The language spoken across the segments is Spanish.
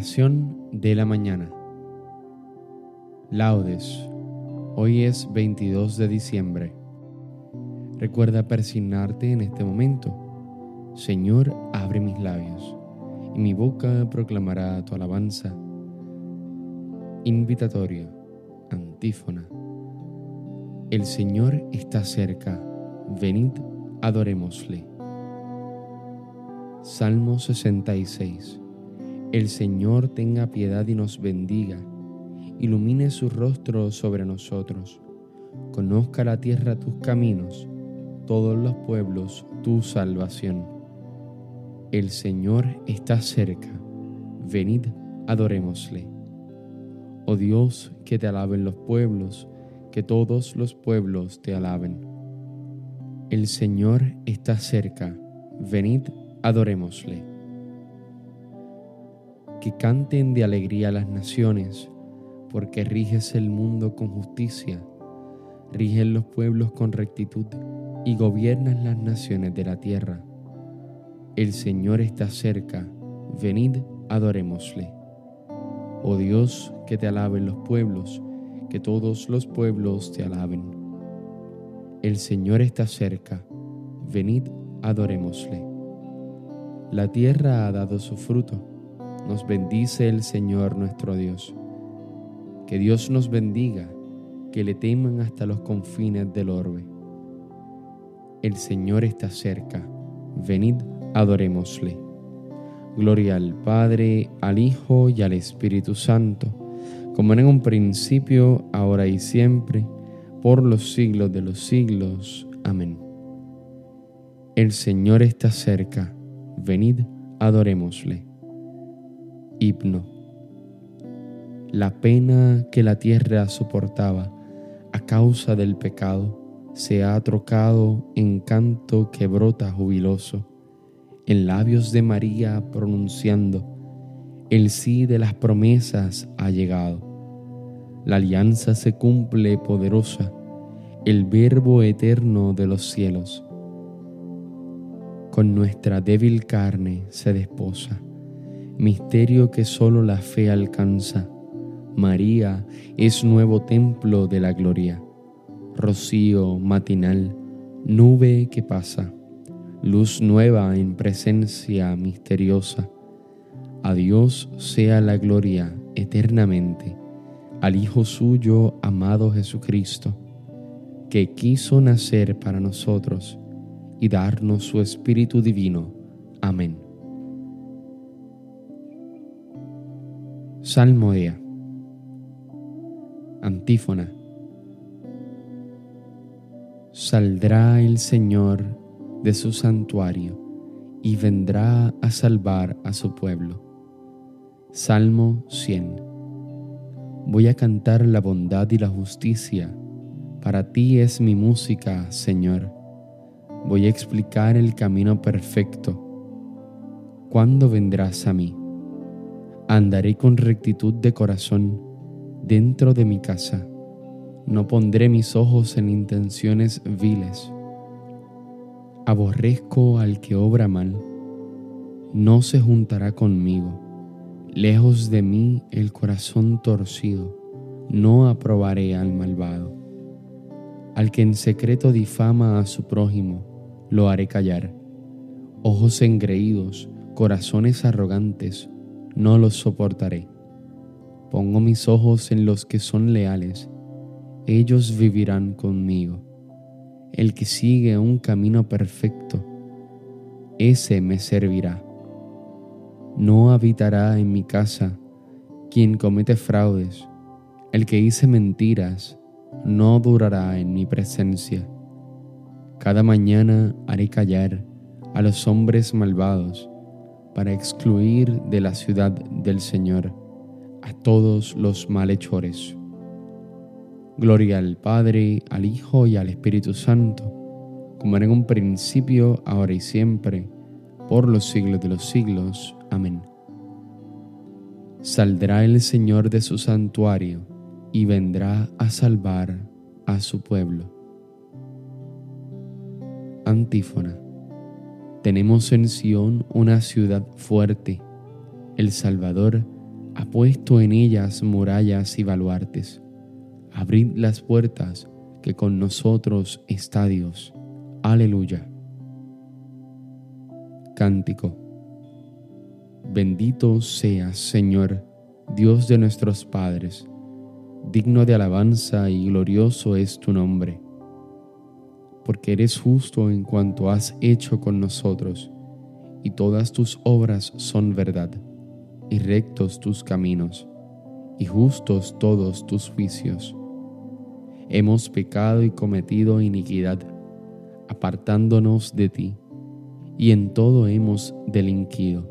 De la mañana. Laudes. Hoy es 22 de diciembre. Recuerda persignarte en este momento. Señor, abre mis labios, y mi boca proclamará tu alabanza. Invitatorio. Antífona. El Señor está cerca. Venid, adorémosle. Salmo 66 el Señor tenga piedad y nos bendiga, ilumine su rostro sobre nosotros, conozca la tierra tus caminos, todos los pueblos tu salvación. El Señor está cerca, venid, adorémosle. Oh Dios, que te alaben los pueblos, que todos los pueblos te alaben. El Señor está cerca, venid, adorémosle que canten de alegría las naciones, porque riges el mundo con justicia, riges los pueblos con rectitud y gobiernas las naciones de la tierra. El Señor está cerca, venid, adorémosle. Oh Dios, que te alaben los pueblos, que todos los pueblos te alaben. El Señor está cerca, venid, adorémosle. La tierra ha dado su fruto nos bendice el Señor nuestro Dios. Que Dios nos bendiga, que le teman hasta los confines del orbe. El Señor está cerca, venid, adorémosle. Gloria al Padre, al Hijo y al Espíritu Santo, como en un principio, ahora y siempre, por los siglos de los siglos. Amén. El Señor está cerca, venid, adorémosle. Himno. La pena que la tierra soportaba a causa del pecado se ha trocado en canto que brota jubiloso, en labios de María pronunciando, el sí de las promesas ha llegado. La alianza se cumple poderosa, el verbo eterno de los cielos. Con nuestra débil carne se desposa misterio que solo la fe alcanza. María es nuevo templo de la gloria, rocío matinal, nube que pasa, luz nueva en presencia misteriosa. A Dios sea la gloria eternamente, al Hijo suyo amado Jesucristo, que quiso nacer para nosotros y darnos su Espíritu Divino. Amén. Salmodia. Antífona. Saldrá el Señor de su santuario y vendrá a salvar a su pueblo. Salmo 100. Voy a cantar la bondad y la justicia. Para ti es mi música, Señor. Voy a explicar el camino perfecto. ¿Cuándo vendrás a mí? Andaré con rectitud de corazón dentro de mi casa. No pondré mis ojos en intenciones viles. Aborrezco al que obra mal. No se juntará conmigo. Lejos de mí el corazón torcido. No aprobaré al malvado. Al que en secreto difama a su prójimo, lo haré callar. Ojos engreídos, corazones arrogantes, no los soportaré. Pongo mis ojos en los que son leales, ellos vivirán conmigo. El que sigue un camino perfecto, ese me servirá. No habitará en mi casa quien comete fraudes, el que dice mentiras, no durará en mi presencia. Cada mañana haré callar a los hombres malvados para excluir de la ciudad del Señor a todos los malhechores. Gloria al Padre, al Hijo y al Espíritu Santo, como era en un principio, ahora y siempre, por los siglos de los siglos. Amén. Saldrá el Señor de su santuario y vendrá a salvar a su pueblo. Antífona. Tenemos en Sión una ciudad fuerte. El Salvador ha puesto en ellas murallas y baluartes. Abrid las puertas, que con nosotros está Dios. Aleluya. Cántico. Bendito seas, Señor, Dios de nuestros padres, digno de alabanza y glorioso es tu nombre, porque eres justo en cuanto has hecho con nosotros, y todas tus obras son verdad y rectos tus caminos, y justos todos tus juicios. Hemos pecado y cometido iniquidad, apartándonos de ti, y en todo hemos delinquido.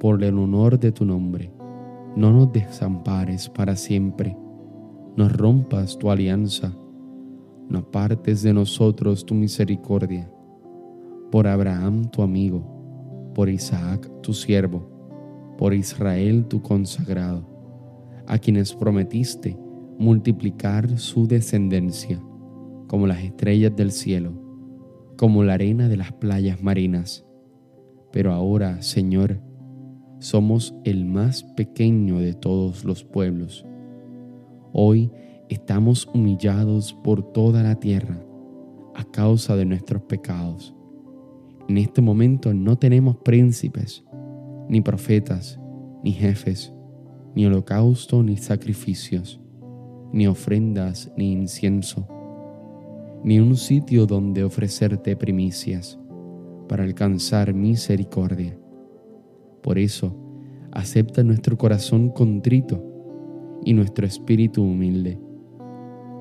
Por el honor de tu nombre, no nos desampares para siempre, no rompas tu alianza, no apartes de nosotros tu misericordia. Por Abraham tu amigo, por Isaac tu siervo, por Israel tu consagrado, a quienes prometiste multiplicar su descendencia como las estrellas del cielo, como la arena de las playas marinas. Pero ahora, Señor, somos el más pequeño de todos los pueblos. Hoy estamos humillados por toda la tierra a causa de nuestros pecados. En este momento no tenemos príncipes, ni profetas, ni jefes, ni holocausto, ni sacrificios, ni ofrendas, ni incienso, ni un sitio donde ofrecerte primicias para alcanzar misericordia. Por eso, acepta nuestro corazón contrito y nuestro espíritu humilde,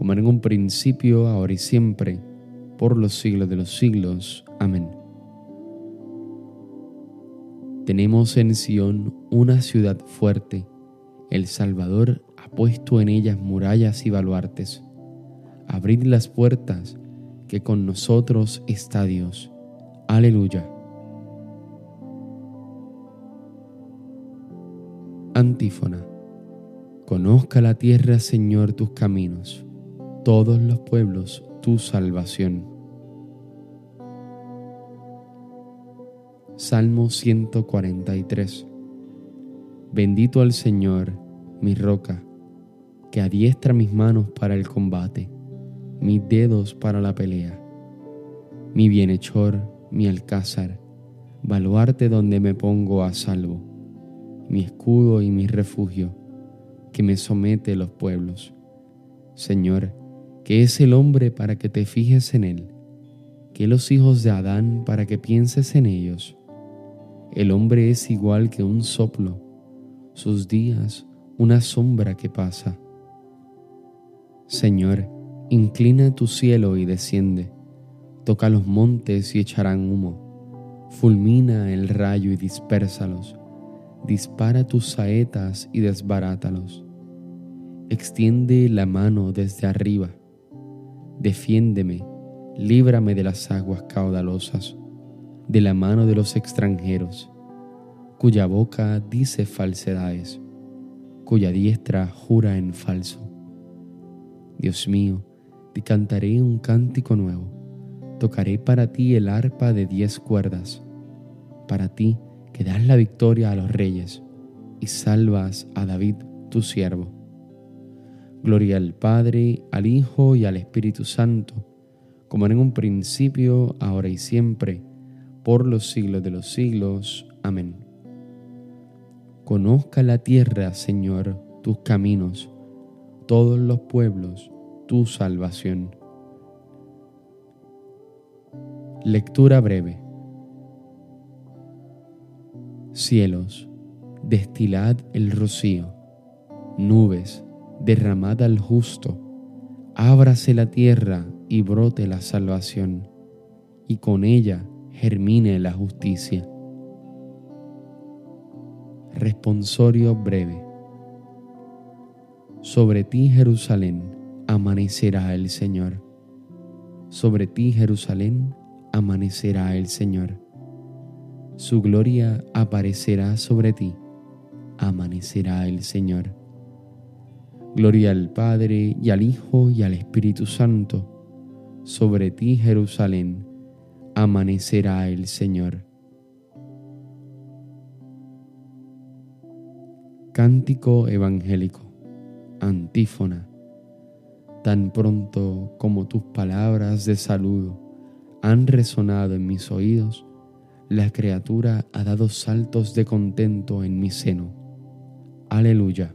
como en un principio, ahora y siempre, por los siglos de los siglos. Amén. Tenemos en Sión una ciudad fuerte. El Salvador ha puesto en ellas murallas y baluartes. Abrid las puertas, que con nosotros está Dios. Aleluya. Antífona. Conozca la tierra, Señor, tus caminos, todos los pueblos tu salvación. Salmo 143 Bendito al Señor, mi roca, que adiestra mis manos para el combate, mis dedos para la pelea, mi bienhechor, mi alcázar, baluarte donde me pongo a salvo, mi escudo y mi refugio, que me somete los pueblos. Señor, que es el hombre para que te fijes en él, que los hijos de Adán para que pienses en ellos el hombre es igual que un soplo, sus días una sombra que pasa. Señor, inclina tu cielo y desciende, toca los montes y echarán humo, fulmina el rayo y dispérsalos, dispara tus saetas y desbarátalos, extiende la mano desde arriba, defiéndeme, líbrame de las aguas caudalosas de la mano de los extranjeros, cuya boca dice falsedades, cuya diestra jura en falso. Dios mío, te cantaré un cántico nuevo, tocaré para ti el arpa de diez cuerdas, para ti que das la victoria a los reyes y salvas a David tu siervo. Gloria al Padre, al Hijo y al Espíritu Santo, como en un principio, ahora y siempre, por los siglos de los siglos. Amén. Conozca la tierra, Señor, tus caminos, todos los pueblos, tu salvación. Lectura breve. Cielos, destilad el rocío, nubes, derramad al justo, ábrase la tierra y brote la salvación, y con ella germine la justicia. Responsorio breve. Sobre ti, Jerusalén, amanecerá el Señor. Sobre ti, Jerusalén, amanecerá el Señor. Su gloria aparecerá sobre ti, amanecerá el Señor. Gloria al Padre y al Hijo y al Espíritu Santo. Sobre ti, Jerusalén, amanecerá el Señor. Cántico Evangélico. Antífona. Tan pronto como tus palabras de saludo han resonado en mis oídos, la criatura ha dado saltos de contento en mi seno. Aleluya.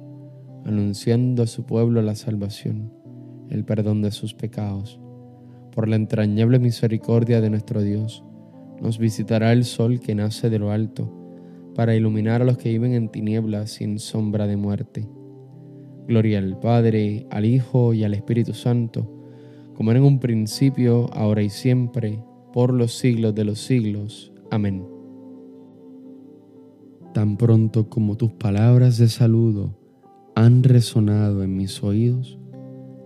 anunciando a su pueblo la salvación, el perdón de sus pecados. Por la entrañable misericordia de nuestro Dios, nos visitará el sol que nace de lo alto para iluminar a los que viven en tinieblas sin sombra de muerte. Gloria al Padre, al Hijo y al Espíritu Santo, como era en un principio, ahora y siempre, por los siglos de los siglos. Amén. Tan pronto como tus palabras de saludo han resonado en mis oídos,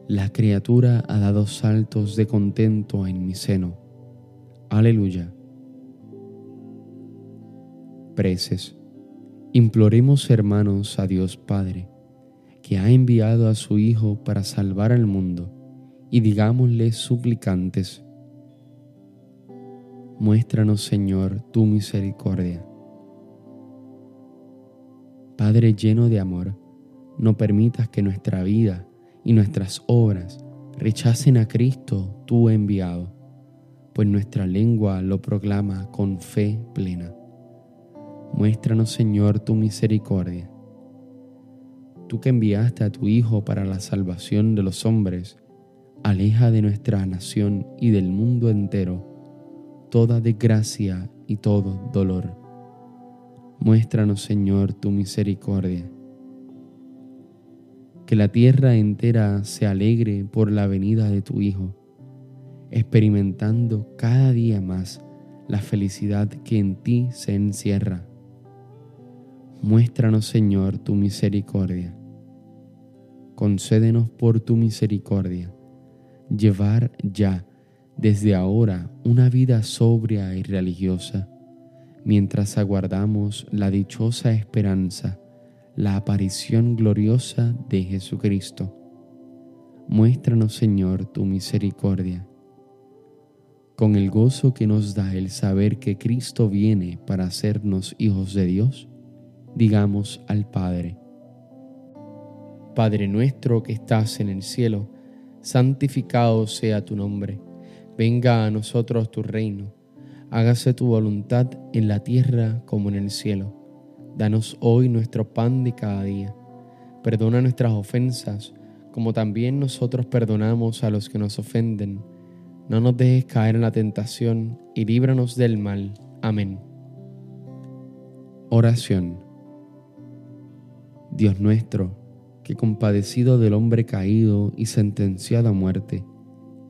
la criatura ha dado saltos de contento en mi seno. Aleluya. Preces. Imploremos, hermanos, a Dios Padre, que ha enviado a su Hijo para salvar al mundo, y digámosle suplicantes, muéstranos, Señor, tu misericordia. Padre lleno de amor, no permitas que nuestra vida y nuestras obras rechacen a Cristo, tu enviado, pues nuestra lengua lo proclama con fe plena. Muéstranos, Señor, tu misericordia. Tú que enviaste a tu Hijo para la salvación de los hombres, aleja de nuestra nación y del mundo entero toda desgracia y todo dolor. Muéstranos, Señor, tu misericordia. Que la tierra entera se alegre por la venida de tu Hijo, experimentando cada día más la felicidad que en ti se encierra Muéstranos, Señor, tu misericordia. Concédenos por tu misericordia llevar ya desde ahora una vida sobria y religiosa, mientras aguardamos la dichosa esperanza, la aparición gloriosa de Jesucristo. Muéstranos, Señor, tu misericordia. Con el gozo que nos da el saber que Cristo viene para hacernos hijos de Dios, digamos al Padre. Padre nuestro que estás en el cielo, santificado sea tu nombre, venga a nosotros tu reino, hágase tu voluntad en la tierra como en el cielo. Danos hoy nuestro pan de cada día. Perdona nuestras ofensas, como también nosotros perdonamos a los que nos ofenden. No nos dejes caer en la tentación y líbranos del mal. Amén. Oración. Dios nuestro, que compadecido del hombre caído y sentenciado a muerte,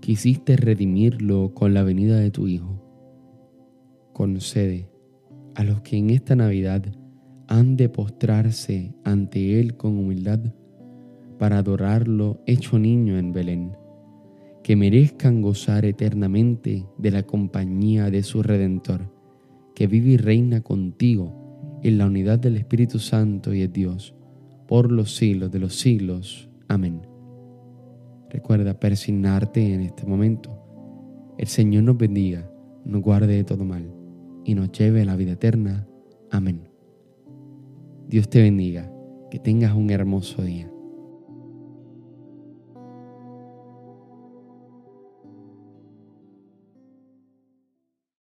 quisiste redimirlo con la venida de tu Hijo. Concede a los que en esta Navidad han de postrarse ante Él con humildad para adorarlo hecho niño en Belén, que merezcan gozar eternamente de la compañía de su Redentor, que vive y reina contigo en la unidad del Espíritu Santo y es Dios por los siglos de los siglos. Amén. Recuerda persignarte en este momento. El Señor nos bendiga, nos guarde de todo mal y nos lleve a la vida eterna. Amén. Dios te bendiga, que tengas un hermoso día.